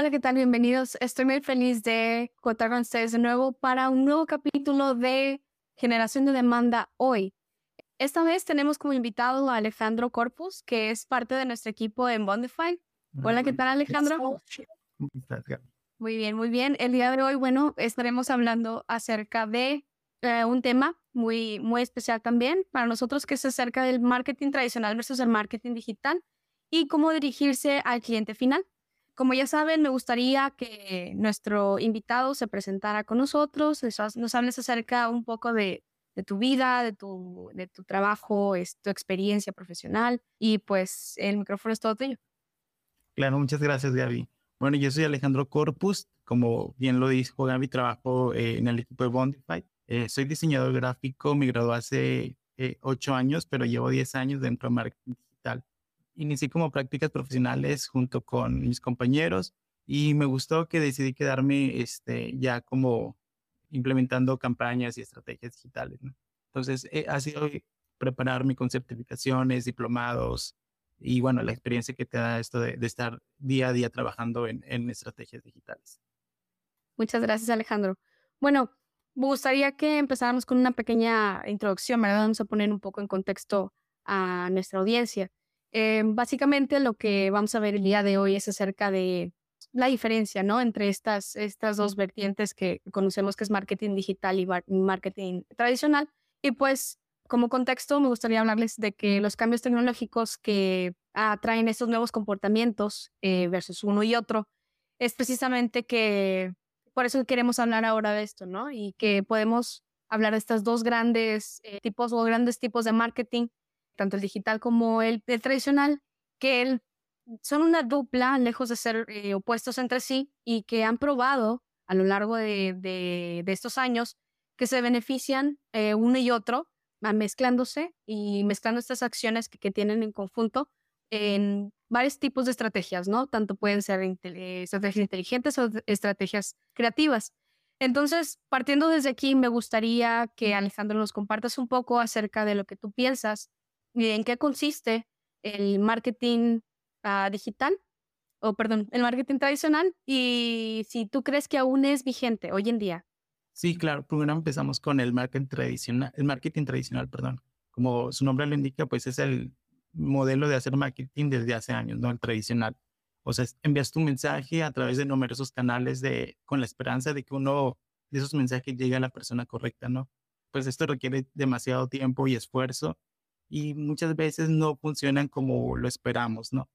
Hola, ¿qué tal? Bienvenidos. Estoy muy feliz de contar con ustedes de nuevo para un nuevo capítulo de Generación de Demanda hoy. Esta vez tenemos como invitado a Alejandro Corpus, que es parte de nuestro equipo en Bondify. Hola, ¿qué tal Alejandro? Muy bien, muy bien. El día de hoy, bueno, estaremos hablando acerca de eh, un tema muy, muy especial también para nosotros, que es acerca del marketing tradicional versus el marketing digital y cómo dirigirse al cliente final. Como ya saben, me gustaría que nuestro invitado se presentara con nosotros, nos hables acerca un poco de, de tu vida, de tu, de tu trabajo, es, tu experiencia profesional y pues el micrófono es todo tuyo. Claro, muchas gracias Gaby. Bueno, yo soy Alejandro Corpus, como bien lo dijo Gaby, trabajo eh, en el equipo de Bondify. Eh, soy diseñador gráfico, me gradué hace eh, ocho años, pero llevo diez años dentro de marketing. Inicié como prácticas profesionales junto con mis compañeros y me gustó que decidí quedarme este, ya como implementando campañas y estrategias digitales. Entonces, ha sido prepararme con certificaciones, diplomados, y bueno, la experiencia que te da esto de, estar día a día trabajando en, estrategias digitales. Muchas gracias, Alejandro. Bueno, me gustaría que empezáramos con una pequeña introducción, ¿verdad? Vamos a poner un poco en contexto a nuestra audiencia. Eh, básicamente lo que vamos a ver el día de hoy es acerca de la diferencia, ¿no? Entre estas, estas dos vertientes que conocemos que es marketing digital y marketing tradicional. Y pues como contexto, me gustaría hablarles de que los cambios tecnológicos que atraen estos nuevos comportamientos eh, versus uno y otro es precisamente que por eso queremos hablar ahora de esto, ¿no? Y que podemos hablar de estos dos grandes eh, tipos o grandes tipos de marketing, tanto el digital como el, tradicional, que son una dupla, lejos de ser eh, opuestos entre sí, y que han probado a lo largo de, de, estos años que se benefician uno y otro mezclándose y mezclando estas acciones que, tienen en conjunto en varios tipos de estrategias, ¿no? Tanto pueden ser estrategias inteligentes o estrategias creativas. Entonces, partiendo desde aquí, me gustaría que Alejandro nos compartas un poco acerca de lo que tú piensas en qué consiste el marketing ah, digital, o perdón, el marketing tradicional y si tú crees que aún es vigente hoy en día. Sí, claro. Primero empezamos con el marketing tradicional, el marketing tradicional, perdón. Como su nombre lo indica, pues es el modelo de hacer marketing desde hace años, ¿no? El tradicional. O sea, envías tu mensaje a través de numerosos canales de, con la esperanza de que uno de esos mensajes llegue a la persona correcta, ¿no? Pues esto requiere demasiado tiempo y esfuerzo y muchas veces no funcionan como lo esperamos, ¿no?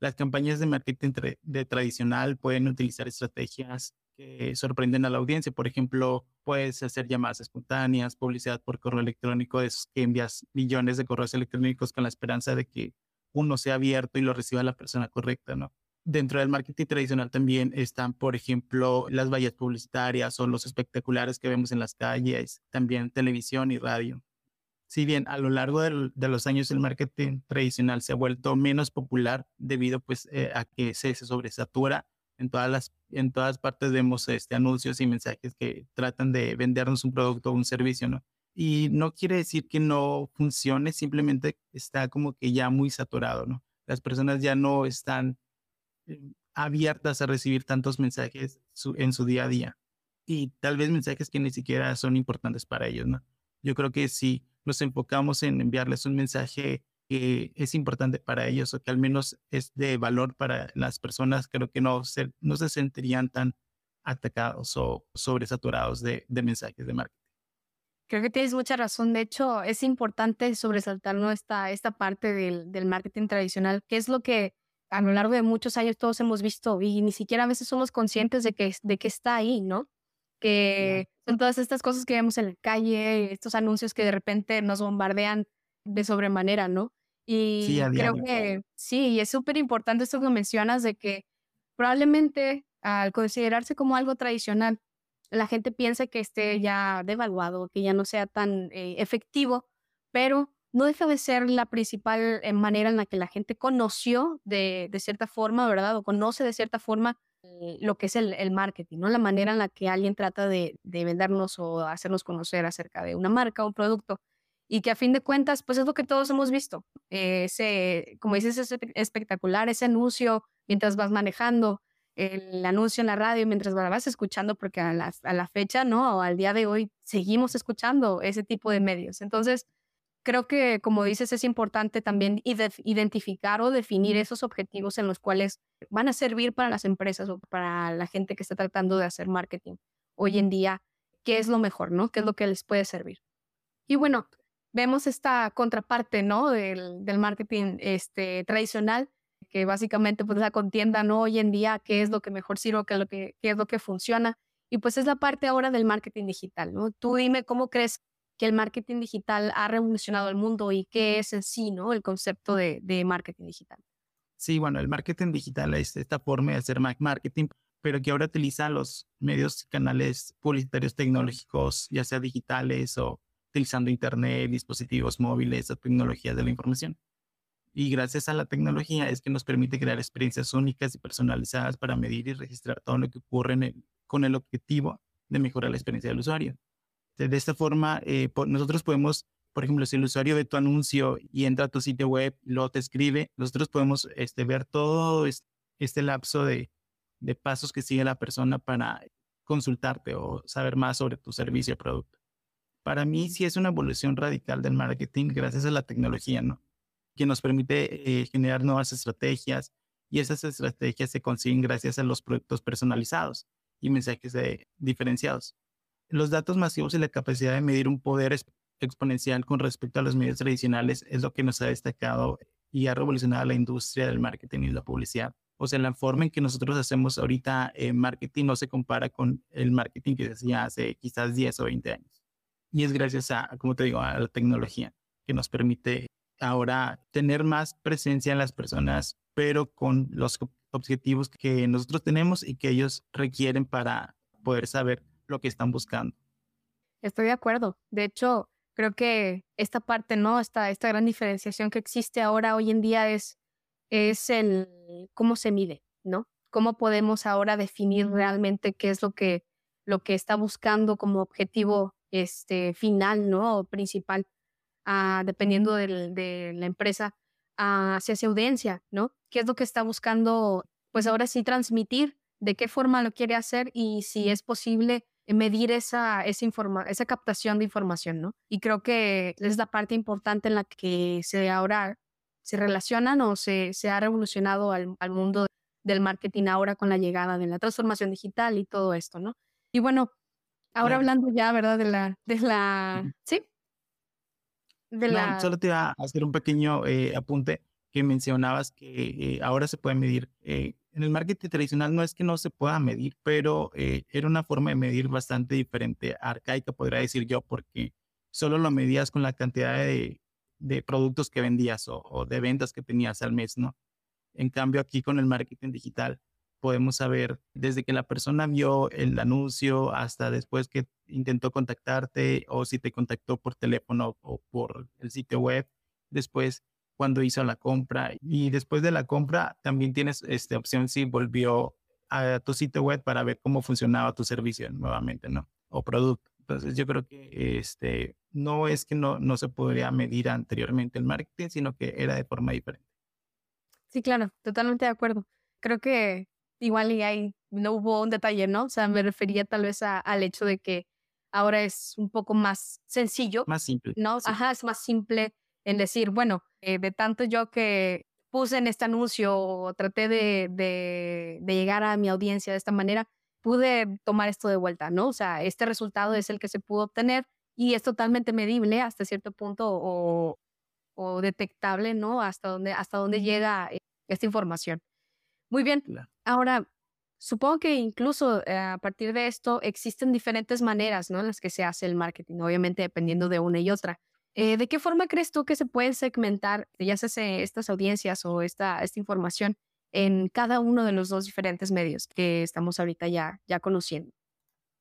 Las campañas de marketing de tradicional pueden utilizar estrategias que sorprenden a la audiencia. Por ejemplo, puedes hacer llamadas espontáneas, publicidad por correo electrónico, de esos que envías millones de correos electrónicos con la esperanza de que uno sea abierto y lo reciba la persona correcta, ¿no? Dentro del marketing tradicional también están, por ejemplo, las vallas publicitarias o los espectaculares que vemos en las calles, también televisión y radio. Si bien a lo largo de los años el marketing tradicional se ha vuelto menos popular debido pues eh, a que se, se sobresatura en todas las en todas partes vemos este anuncios y mensajes que tratan de vendernos un producto o un servicio, ¿no? Y no quiere decir que no funcione, simplemente está como que ya muy saturado, ¿no? Las personas ya no están eh, abiertas a recibir tantos mensajes en su día a día y tal vez mensajes que ni siquiera son importantes para ellos, ¿no? Yo creo que si nos enfocamos en enviarles un mensaje que es importante para ellos o que al menos es de valor para las personas, creo que no se, no se sentirían tan atacados o sobresaturados de, de mensajes de marketing. Creo que tienes mucha razón. De hecho, es importante sobresaltar esta, esta parte del, del marketing tradicional, que es lo que a lo largo de muchos años todos hemos visto y ni siquiera a veces somos conscientes de que, de que está ahí, ¿no? Que son todas estas cosas que vemos en la calle, estos anuncios que de repente nos bombardean de sobremanera, ¿no? Y creo que sí, es súper importante esto que mencionas de que probablemente al considerarse como algo tradicional, la gente piensa que esté ya devaluado, que ya no sea tan eh, efectivo, pero no deja de ser la principal eh, manera en la que la gente conoció de, de cierta forma, ¿verdad? O conoce de cierta forma lo que es el, el, marketing, ¿no? La manera en la que alguien trata de, de vendernos o hacernos conocer acerca de una marca o un producto y que a fin de cuentas, pues es lo que todos hemos visto. ese, como dices, es espectacular, ese anuncio mientras vas manejando, el anuncio en la radio mientras vas escuchando, porque a la, a la fecha, ¿no? O al día de hoy seguimos escuchando ese tipo de medios. Entonces, creo que, como dices, es importante también identificar o definir esos objetivos en los cuales van a servir para las empresas o para la gente que está tratando de hacer marketing hoy en día, qué es lo mejor, ¿no? ¿Qué es lo que les puede servir? Y bueno, vemos esta contraparte, ¿no? Del, del marketing este, tradicional, que básicamente pues la contienda, ¿no? Hoy en día, qué es lo que mejor sirve, qué es lo que, qué es lo que funciona. Y pues es la parte ahora del marketing digital, ¿no? Tú dime cómo crees que el marketing digital ha revolucionado el mundo y qué es en sí, ¿no? El concepto de, de marketing digital. Sí, bueno, el marketing digital es esta forma de hacer marketing, pero que ahora utiliza los medios y canales publicitarios tecnológicos, ya sea digitales o utilizando Internet, dispositivos móviles o tecnologías de la información. Y gracias a la tecnología es que nos permite crear experiencias únicas y personalizadas para medir y registrar todo lo que ocurre con el objetivo de mejorar la experiencia del usuario. De esta forma, eh, nosotros podemos, por ejemplo, si el usuario ve tu anuncio y entra a tu sitio web, lo te escribe, nosotros podemos este, ver todo este, lapso de, de pasos que sigue la persona para consultarte o saber más sobre tu servicio o producto. Para mí sí es una evolución radical del marketing gracias a la tecnología, ¿no? Que nos permite eh, generar nuevas estrategias y esas estrategias se consiguen gracias a los productos personalizados y mensajes diferenciados. Los datos masivos y la capacidad de medir un poder exponencial con respecto a los medios tradicionales es lo que nos ha destacado y ha revolucionado la industria del marketing y la publicidad. O sea, la forma en que nosotros hacemos ahorita eh, marketing no se compara con el marketing que se hacía hace quizás 10 o 20 años. Y es gracias a, como te digo, a la tecnología que nos permite ahora tener más presencia en las personas, pero con los objetivos que nosotros tenemos y que ellos requieren para poder saber lo que están buscando. Estoy de acuerdo. De hecho, creo que esta parte, ¿no? Esta, esta gran diferenciación que existe ahora, hoy en día, es, es el cómo se mide, ¿no? Cómo podemos ahora definir realmente qué es lo que, lo que está buscando como objetivo este, final, ¿no? O principal, ah, dependiendo de la empresa, ah, hacia esa audiencia, ¿no? ¿Qué es lo que está buscando, pues ahora sí, transmitir? ¿De qué forma lo quiere hacer? Y si es posible medir esa, esa, esa captación de información, ¿no? Y creo que es la parte importante en la que se ahora se relacionan o se, se ha revolucionado al, al mundo del marketing ahora con la llegada de la transformación digital y todo esto, ¿no? Y bueno, ahora hablando ya, ¿verdad? De la, de la, sí. De la... solo te iba a hacer un pequeño eh, apunte que mencionabas que eh, ahora se puede medir eh, en el marketing tradicional no es que no se pueda medir, pero eh, era una forma de medir bastante diferente, arcaica, podría decir yo, porque solo lo medías con la cantidad de, productos que vendías o, de ventas que tenías al mes, ¿no? En cambio, aquí con el marketing digital podemos saber desde que la persona vio el anuncio hasta después que intentó contactarte o si te contactó por teléfono o por el sitio web, después cuando hizo la compra y después de la compra también tienes esta opción si volvió a tu sitio web para ver cómo funcionaba tu servicio nuevamente, ¿no? O producto. Entonces yo creo que este no es que no, no se podría medir anteriormente el marketing, sino que era de forma diferente. Sí, claro, totalmente de acuerdo. Creo que igual y ahí no hubo un detalle, ¿no? O sea, me refería tal vez al hecho de que ahora es un poco más sencillo. Más simple. ¿No? Ajá, es más simple en decir, bueno, eh, de tanto yo que puse en este anuncio o traté de, de, llegar a mi audiencia de esta manera, pude tomar esto de vuelta, ¿no? O sea, este resultado es el que se pudo obtener y es totalmente medible hasta cierto punto o, o detectable, ¿no? Hasta dónde, hasta dónde llega eh, esta información. Muy bien. Ahora, supongo que incluso eh, a partir de esto existen diferentes maneras, ¿no? En las que se hace el marketing, obviamente dependiendo de una y otra. Eh, ¿De qué forma crees tú que se pueden segmentar, ya sea estas audiencias o esta, esta información, en cada uno de los dos diferentes medios que estamos ahorita ya, ya conociendo?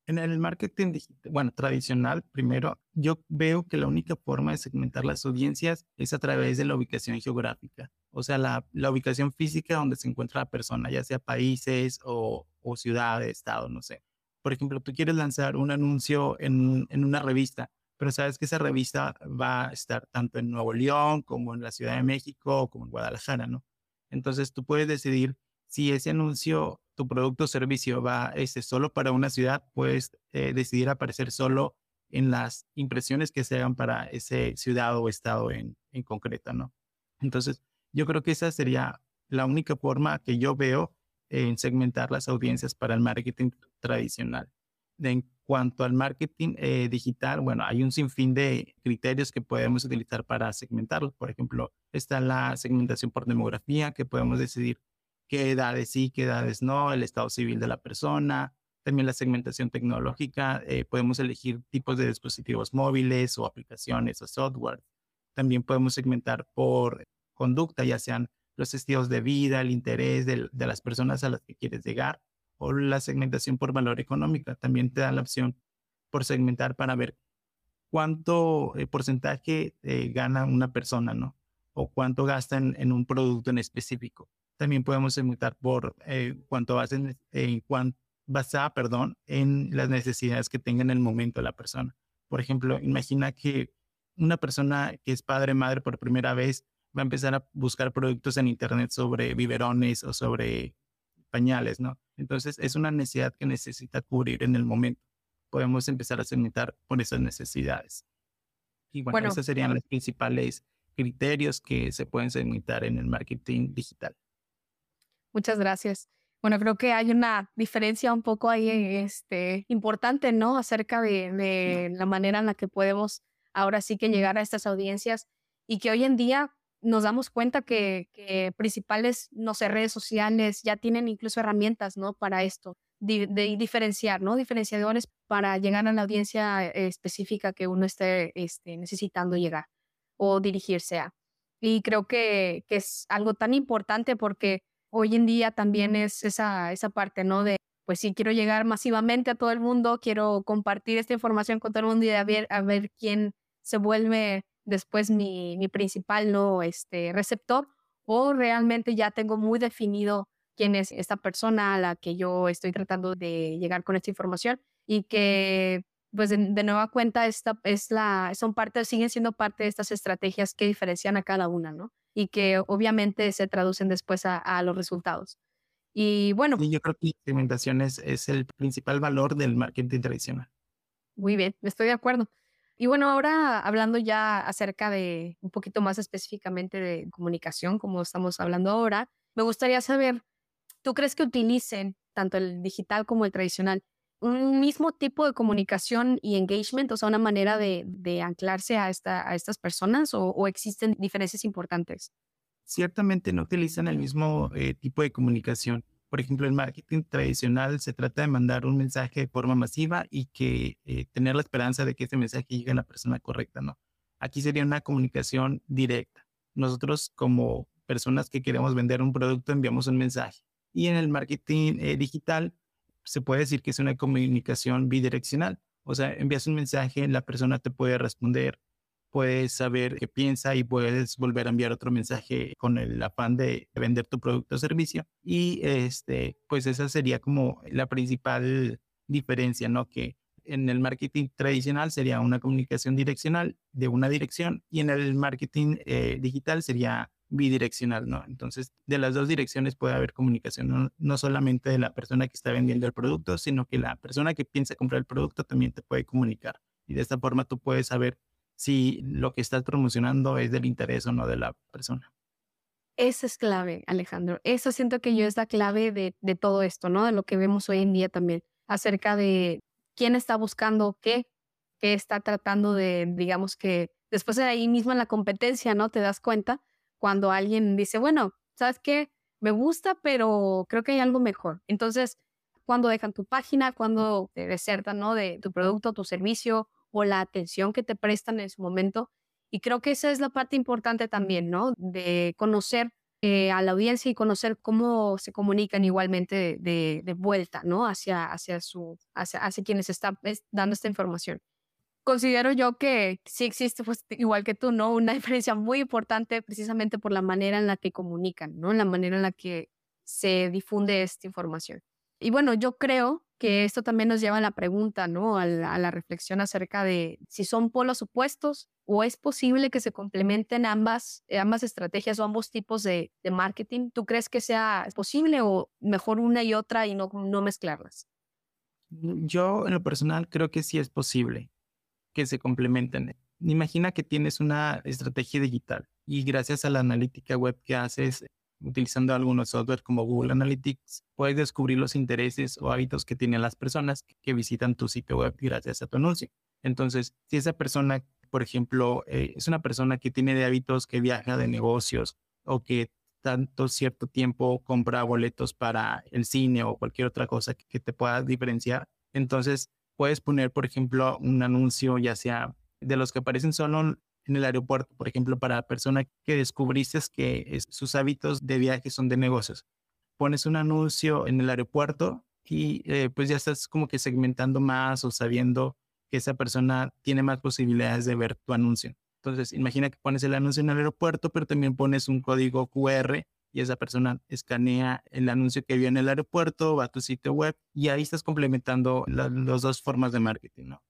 En el marketing bueno, tradicional, primero, yo veo que la única forma de segmentar las audiencias es a través de la ubicación geográfica, o sea, la, la ubicación física donde se encuentra la persona, ya sea países o, o ciudades, estado, no sé. Por ejemplo, tú quieres lanzar un anuncio en, en una revista, pero sabes que esa revista va a estar tanto en Nuevo León como en la Ciudad de México como en Guadalajara, ¿no? Entonces tú puedes decidir si ese anuncio, tu producto o servicio va este, solo para una ciudad, puedes eh, decidir aparecer solo en las impresiones que se hagan para ese ciudad o estado en, en concreto, ¿no? Entonces, yo creo que esa sería la única forma que yo veo en segmentar las audiencias para el marketing tradicional. Cuanto al marketing eh, digital, bueno, hay un sinfín de criterios que podemos utilizar para segmentarlo. Por ejemplo, está la segmentación por demografía, que podemos decidir qué edades sí, qué edades no, el estado civil de la persona, también la segmentación tecnológica, eh, podemos elegir tipos de dispositivos móviles o aplicaciones o software. También podemos segmentar por conducta, ya sean los estilos de vida, el interés de, las personas a las que quieres llegar o la segmentación por valor económica. También te da la opción por segmentar para ver cuánto eh, porcentaje eh, gana una persona, ¿no? O cuánto gasta en, un producto en específico. También podemos segmentar por eh, cuánto basa, en, basa perdón, en las necesidades que tenga en el momento la persona. Por ejemplo, imagina que una persona que es padre, madre por primera vez, va a empezar a buscar productos en Internet sobre biberones o sobre pañales, ¿no? Entonces, es una necesidad que necesita cubrir en el momento. Podemos empezar a segmentar por esas necesidades. Y bueno, esos serían los principales criterios que se pueden segmentar en el marketing digital. Muchas gracias. Bueno, creo que hay una diferencia un poco ahí este, importante, ¿no? Acerca de, de la manera en la que podemos ahora sí que llegar a estas audiencias y que hoy en día nos damos cuenta que, principales, no sé, redes sociales ya tienen incluso herramientas, ¿no? Para esto, de, diferenciar, ¿no? Diferenciadores para llegar a la audiencia específica que uno esté este, necesitando llegar o dirigirse a. Y creo que, que, es algo tan importante porque hoy en día también es esa, esa parte, ¿no? De, pues si quiero llegar masivamente a todo el mundo, quiero compartir esta información con todo el mundo y a ver, a ver quién se vuelve después mi, mi principal no este, receptor o realmente ya tengo muy definido quién es esta persona a la que yo estoy tratando de llegar con esta información y que pues de, nueva cuenta esta es la son parte siguen siendo parte de estas estrategias que diferencian a cada una no y que obviamente se traducen después a, a los resultados. Y bueno yo creo que la segmentación es, es el principal valor del marketing tradicional. Muy bien estoy de acuerdo y bueno, ahora hablando ya acerca de un poquito más específicamente de comunicación, como estamos hablando ahora, me gustaría saber, ¿tú crees que utilicen tanto el digital como el tradicional un mismo tipo de comunicación y engagement, o sea, una manera de, anclarse a, esta, a estas personas o, existen diferencias importantes? Ciertamente no utilizan el mismo eh, tipo de comunicación. Por ejemplo, el marketing tradicional se trata de mandar un mensaje de forma masiva y que eh, tener la esperanza de que ese mensaje llegue a la persona correcta, ¿no? Aquí sería una comunicación directa. Nosotros como personas que queremos vender un producto enviamos un mensaje. Y en el marketing eh, digital se puede decir que es una comunicación bidireccional. O sea, envías un mensaje, la persona te puede responder, puedes saber qué piensa y puedes volver a enviar otro mensaje con el afán de vender tu producto o servicio. Y este, pues esa sería como la principal diferencia, ¿no? Que en el marketing tradicional sería una comunicación direccional de una dirección y en el marketing eh, digital sería bidireccional, ¿no? Entonces, de las dos direcciones puede haber comunicación, no, no, solamente de la persona que está vendiendo el producto, sino que la persona que piensa comprar el producto también te puede comunicar. Y de esta forma tú puedes saber si lo que estás promocionando es del interés o no de la persona. Esa es clave, Alejandro. Eso siento que yo es la clave de, de todo esto, ¿no? De lo que vemos hoy en día también, acerca de quién está buscando qué, qué está tratando de, digamos que después de ahí mismo en la competencia, ¿no? Te das cuenta cuando alguien dice, bueno, ¿sabes qué? Me gusta, pero creo que hay algo mejor. Entonces, cuando dejan tu página, cuando te desertan, ¿no? De tu producto, tu servicio o la atención que te prestan en su momento. Y creo que esa es la parte importante también, ¿no? De conocer eh, a la audiencia y conocer cómo se comunican igualmente de, de, vuelta, ¿no? Hacia, hacia, su, hacia, hacia quienes están dando esta información. Considero yo que sí existe, pues igual que tú, ¿no? Una diferencia muy importante precisamente por la manera en la que comunican, ¿no? La manera en la que se difunde esta información. Y bueno, yo creo que esto también nos lleva a la pregunta, ¿no? A la, reflexión acerca de si son polos opuestos o es posible que se complementen ambas, ambas estrategias o ambos tipos de, marketing. ¿Tú crees que sea posible o mejor una y otra y no, no mezclarlas? Yo en lo personal creo que sí es posible que se complementen. Imagina que tienes una estrategia digital y gracias a la analítica web que haces utilizando algunos software como Google Analytics, puedes descubrir los intereses o hábitos que tienen las personas que visitan tu sitio web gracias a tu anuncio. Entonces, si esa persona, por ejemplo, eh, es una persona que tiene de hábitos que viaja de negocios o que tanto cierto tiempo compra boletos para el cine o cualquier otra cosa que te pueda diferenciar, entonces puedes poner, por ejemplo, un anuncio ya sea de los que aparecen solo en el aeropuerto, por ejemplo, para la persona que descubriste que sus hábitos de viaje son de negocios. Pones un anuncio en el aeropuerto y eh, pues ya estás como que segmentando más o sabiendo que esa persona tiene más posibilidades de ver tu anuncio. Entonces, imagina que pones el anuncio en el aeropuerto, pero también pones un código QR y esa persona escanea el anuncio que vio en el aeropuerto, va a tu sitio web y ahí estás complementando las dos formas de marketing, ¿no?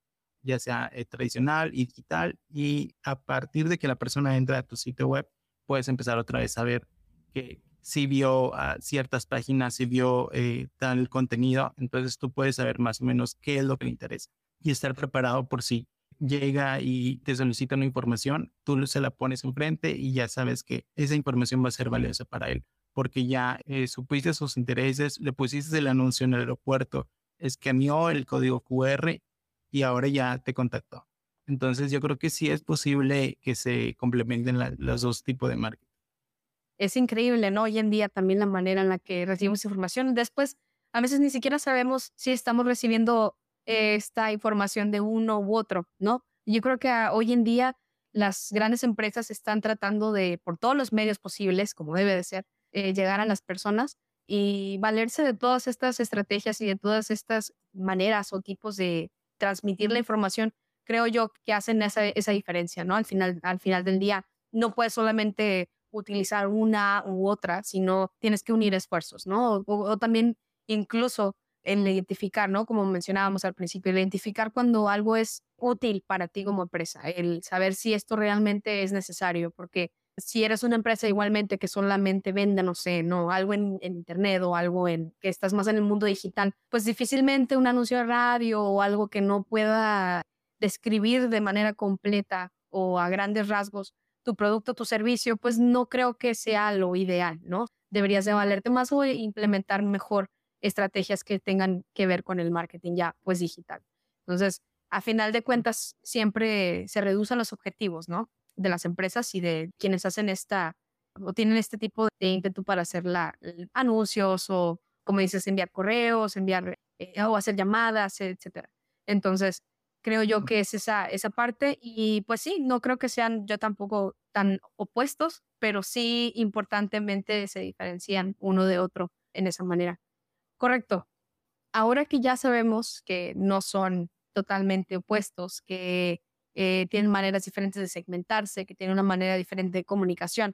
Ya sea eh, tradicional y digital, y a partir de que la persona entra a tu sitio web, puedes empezar otra vez a ver que si vio ciertas páginas, si vio eh, tal contenido, entonces tú puedes saber más o menos qué es lo que le interesa y estar preparado por si llega y te solicita una información, tú se la pones enfrente y ya sabes que esa información va a ser valiosa para él, porque ya eh, supiste sus intereses, le pusiste el anuncio en el aeropuerto, escaneó el código QR y ahora ya te contactó. Entonces yo creo que sí es posible que se complementen los dos tipos de marketing. Es increíble, ¿no? Hoy en día también la manera en la que recibimos información. Después, a veces ni siquiera sabemos si estamos recibiendo esta información de uno u otro, ¿no? Yo creo que hoy en día las grandes empresas están tratando de, por todos los medios posibles, como debe de ser, eh, llegar a las personas y valerse de todas estas estrategias y de todas estas maneras o tipos de, transmitir la información, creo yo que hacen esa, esa diferencia, ¿no? Al final, al final del día, no puedes solamente utilizar una u otra, sino tienes que unir esfuerzos, ¿no? O, también incluso en identificar, ¿no? Como mencionábamos al principio, identificar cuando algo es útil para ti como empresa, el saber si esto realmente es necesario, porque si eres una empresa igualmente que solamente venda, no sé, no, algo en, internet o algo en que estás más en el mundo digital, pues difícilmente un anuncio de radio o algo que no pueda describir de manera completa o a grandes rasgos tu producto, tu servicio, pues no creo que sea lo ideal, ¿no? Deberías de valerte más o implementar mejor estrategias que tengan que ver con el marketing ya, pues digital. Entonces, a final de cuentas, siempre se reducen los objetivos, ¿no? De las empresas y de quienes hacen esta o tienen este tipo de ímpetu para hacer la, anuncios o, como dices, enviar correos, enviar eh, o hacer llamadas, etcétera. Entonces, creo yo que es esa, esa parte y pues sí, no creo que sean yo tampoco tan opuestos, pero sí importantemente se diferencian uno de otro en esa manera. Correcto. Ahora que ya sabemos que no son totalmente opuestos, que eh, tienen maneras diferentes de segmentarse, que tienen una manera diferente de comunicación.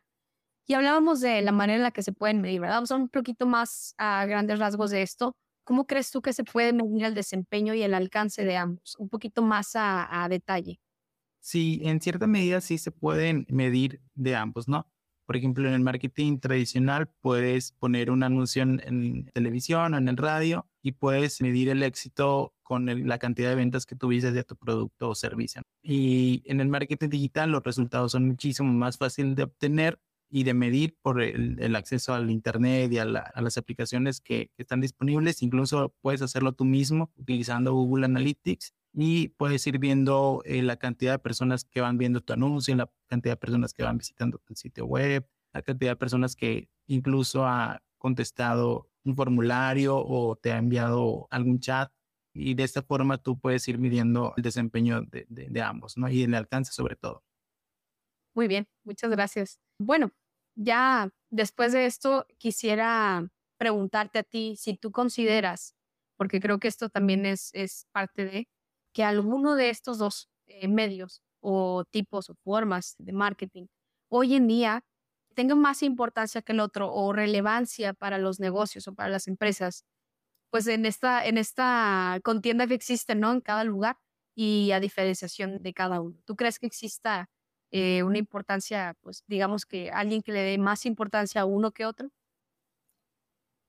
Y hablábamos de la manera en la que se pueden medir, ¿verdad? Vamos a un poquito más a grandes rasgos de esto. ¿Cómo crees tú que se puede medir el desempeño y el alcance de ambos? Un poquito más a, a detalle. Sí, en cierta medida sí se pueden medir de ambos, ¿no? Por ejemplo, en el marketing tradicional puedes poner un anuncio en, televisión o en el radio y puedes medir el éxito con la cantidad de ventas que tuviste de tu producto o servicio. Y en el marketing digital los resultados son muchísimo más fáciles de obtener y de medir por el, acceso al Internet y a, las aplicaciones que, están disponibles. Incluso puedes hacerlo tú mismo utilizando Google Analytics y puedes ir viendo eh, la cantidad de personas que van viendo tu anuncio, la cantidad de personas que van visitando tu sitio web, la cantidad de personas que incluso ha contestado un formulario o te ha enviado algún chat. Y de esta forma tú puedes ir midiendo el desempeño de, ambos, ¿no? Y el alcance sobre todo. Muy bien, muchas gracias. Bueno, ya después de esto quisiera preguntarte a ti si tú consideras, porque creo que esto también es, es parte de, que alguno de estos dos eh, medios o tipos o formas de marketing hoy en día tenga más importancia que el otro o relevancia para los negocios o para las empresas pues en esta, en esta contienda que existe, ¿no? En cada lugar y a diferenciación de cada uno. ¿Tú crees que exista eh, una importancia, pues digamos que alguien que le dé más importancia a uno que otro?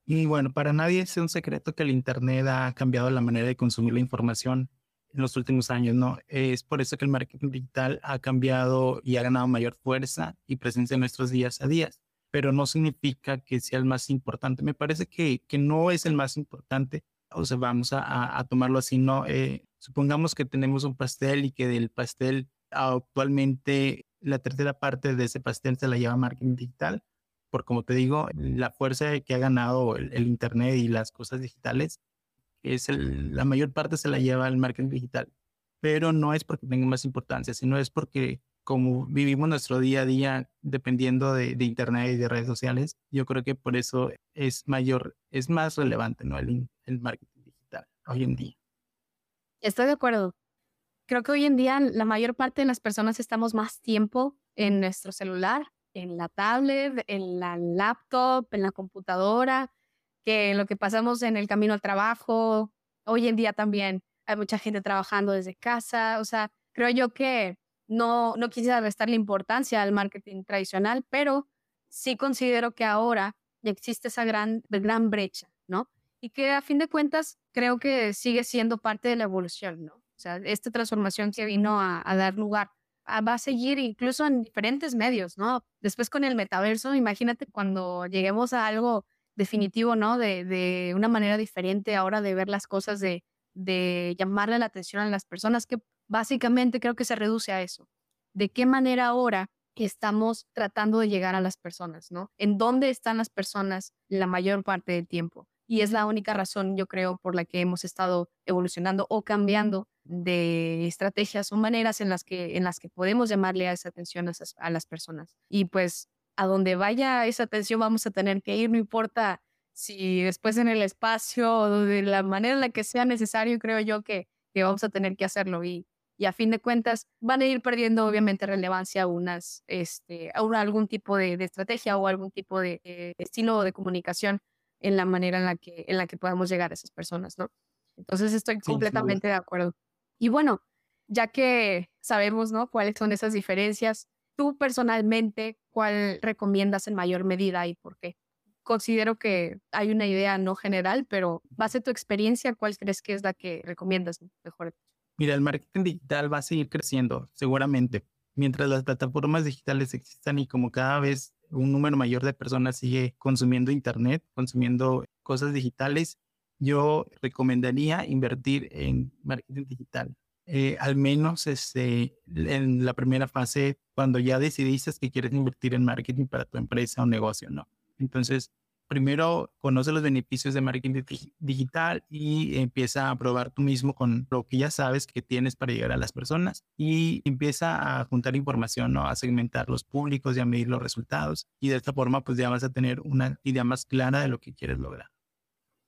Y bueno, para nadie es un secreto que el Internet ha cambiado la manera de consumir la información en los últimos años, ¿no? Es por eso que el marketing digital ha cambiado y ha ganado mayor fuerza y presencia en nuestros días a días, pero no significa que sea el más importante. Me parece que, que no es el más importante, o sea, vamos a, a tomarlo así, ¿no? Eh, supongamos que tenemos un pastel y que del pastel actualmente la tercera parte de ese pastel se la lleva marketing digital, por como te digo, la fuerza que ha ganado el, el Internet y las cosas digitales es la mayor parte se la lleva el marketing digital, pero no es porque tenga más importancia, sino es porque como vivimos nuestro día a día dependiendo de, internet y de redes sociales, yo creo que por eso es mayor, es más relevante, ¿no? El, el marketing digital hoy en día. Estoy de acuerdo. Creo que hoy en día la mayor parte de las personas estamos más tiempo en nuestro celular, en la tablet, en la laptop, en la computadora, que lo que pasamos en el camino al trabajo. Hoy en día también hay mucha gente trabajando desde casa. O sea, creo yo que no, no quisiera restarle importancia al marketing tradicional, pero sí considero que ahora existe esa gran, gran brecha, ¿no? Y que a fin de cuentas creo que sigue siendo parte de la evolución, ¿no? O sea, esta transformación que vino a, a dar lugar a, va a seguir incluso en diferentes medios, ¿no? Después con el metaverso, imagínate cuando lleguemos a algo definitivo, ¿no? De, de una manera diferente ahora de ver las cosas, de, de llamarle la atención a las personas, que básicamente creo que se reduce a eso. ¿De qué manera ahora estamos tratando de llegar a las personas, ¿no? ¿En dónde están las personas la mayor parte del tiempo? Y es la única razón, yo creo, por la que hemos estado evolucionando o cambiando de estrategias o maneras en las que, en las que podemos llamarle a esa atención a, las personas. Y pues a donde vaya esa atención vamos a tener que ir, no importa si después en el espacio o de la manera en la que sea necesario, creo yo que, que vamos a tener que hacerlo y, y a fin de cuentas van a ir perdiendo obviamente relevancia unas, este, a algún tipo de, estrategia o algún tipo de, estilo de comunicación en la manera en la que, en la que podamos llegar a esas personas, ¿no? Entonces estoy completamente de acuerdo. Y bueno, ya que sabemos, ¿no? Cuáles son esas diferencias, tú personalmente, ¿cuál recomiendas en mayor medida y por qué? Considero que hay una idea no general, pero base tu experiencia, ¿cuál crees que es la que recomiendas mejor? Mira, el marketing digital va a seguir creciendo, seguramente. Mientras las plataformas digitales existan y como cada vez un número mayor de personas sigue consumiendo Internet, consumiendo cosas digitales, yo recomendaría invertir en marketing digital. Eh, al menos este, en la primera fase, cuando ya decidiste que quieres invertir en marketing para tu empresa o negocio, ¿no? Entonces, primero conoce los beneficios de marketing digital y empieza a probar tú mismo con lo que ya sabes que tienes para llegar a las personas y empieza a juntar información, ¿no? A segmentar los públicos y a medir los resultados. Y de esta forma, pues ya vas a tener una idea más clara de lo que quieres lograr.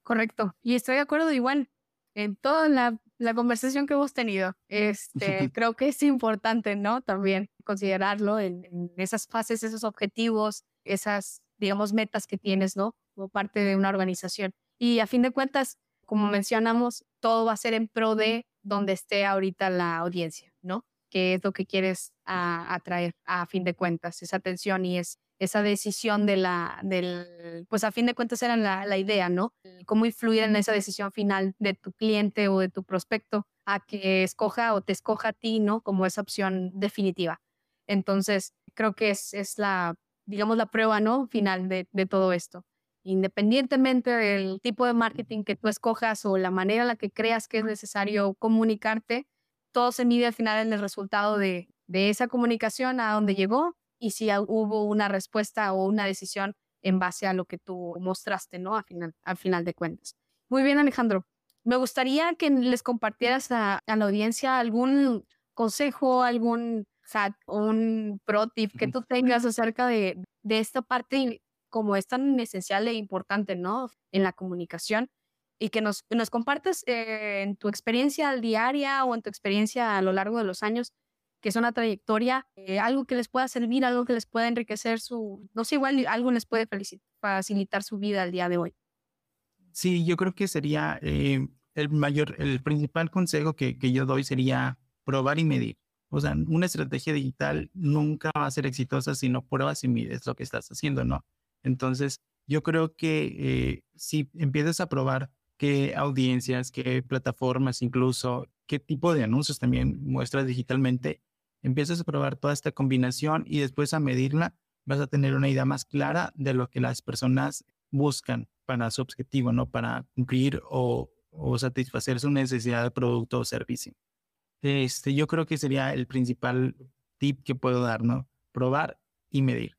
Correcto. Y estoy de acuerdo igual en toda la, conversación que hemos tenido. Este, creo que es importante, ¿no? También considerarlo en, esas fases, esos objetivos, esas, digamos, metas que tienes, ¿no? Como parte de una organización. Y a fin de cuentas, como mencionamos, todo va a ser en pro de donde esté ahorita la audiencia, ¿no? Que es lo que quieres atraer a fin de cuentas, esa atención y es esa decisión de la, del, pues a fin de cuentas era la, la, idea, ¿no? Cómo influir en esa decisión final de tu cliente o de tu prospecto a que escoja o te escoja a ti, ¿no? Como esa opción definitiva. Entonces, creo que es, es la, digamos, la prueba, ¿no? Final de, todo esto. Independientemente del tipo de marketing que tú escojas o la manera en la que creas que es necesario comunicarte, todo se mide al final en el resultado de, de esa comunicación a dónde llegó y si hubo una respuesta o una decisión en base a lo que tú mostraste, ¿no? Al final, al final de cuentas. Muy bien, Alejandro. Me gustaría que les compartieras a, la audiencia algún consejo, algún hack, un pro tip que tú tengas acerca de, de esta parte como es tan esencial e importante, ¿no? En la comunicación y que nos, nos compartes eh, en tu experiencia diaria o en tu experiencia a lo largo de los años que es una trayectoria, eh, algo que les pueda servir, algo que les pueda enriquecer su, no sé, igual algo les puede facilitar su vida al día de hoy. Sí, yo creo que sería eh, el mayor, el principal consejo que, que yo doy sería probar y medir. O sea, una estrategia digital nunca va a ser exitosa si no pruebas y mides lo que estás haciendo, ¿no? Entonces, yo creo que eh, si empiezas a probar qué audiencias, qué plataformas, incluso qué tipo de anuncios también muestras digitalmente, empiezas a probar toda esta combinación y después a medirla, vas a tener una idea más clara de lo que las personas buscan para su objetivo, ¿no? Para cumplir o, o satisfacer su necesidad de producto o servicio. Este, yo creo que sería el principal tip que puedo dar. Probar y medir.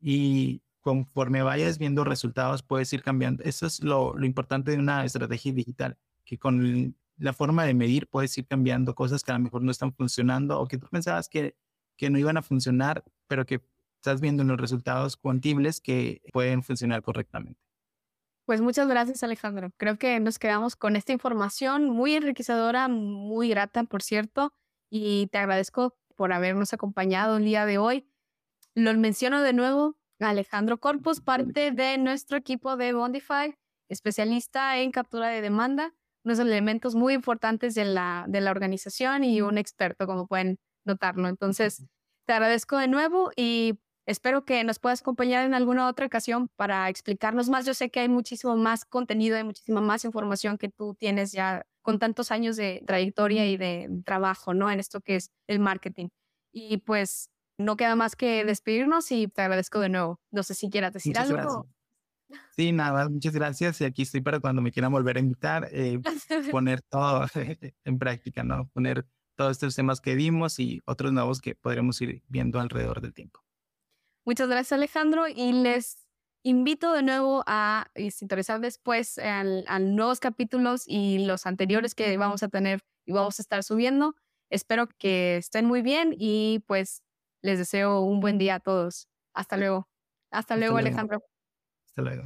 Y conforme vayas viendo resultados, puedes ir cambiando. Eso es lo, lo importante de una estrategia digital, que con la forma de medir puedes ir cambiando cosas que a lo mejor no están funcionando o que tú pensabas que, que no iban a funcionar, pero que estás viendo en los resultados cuantibles que pueden funcionar correctamente. Pues muchas gracias, Alejandro. Creo que nos quedamos con esta información muy enriquecedora, muy grata, por cierto, y te agradezco por habernos acompañado el día de hoy. Lo menciono de nuevo, Alejandro Corpus, parte de nuestro equipo de Bondify, especialista en captura de demanda, unos elementos muy importantes de la, de la organización y un experto, como pueden notarlo. Entonces, te agradezco de nuevo y Espero que nos puedas acompañar en alguna otra ocasión para explicarnos más. Yo sé que hay muchísimo más contenido, hay muchísima más información que tú tienes ya con tantos años de trayectoria y de trabajo, ¿no? En esto que es el marketing. Y pues no queda más que despedirnos y te agradezco de nuevo. No sé si quieras decir algo. Sí, nada, muchas gracias. Y aquí estoy para cuando me quieran volver a invitar, eh, poner todo en práctica, ¿no? Poner todos estos temas que vimos y otros nuevos que podremos ir viendo alrededor del tiempo. Muchas gracias, Alejandro. Y les invito de nuevo a sintonizar después a nuevos capítulos y los anteriores que vamos a tener y vamos a estar subiendo. Espero que estén muy bien y pues les deseo un buen día a todos. Hasta luego. Hasta luego, Alejandro. Hasta luego.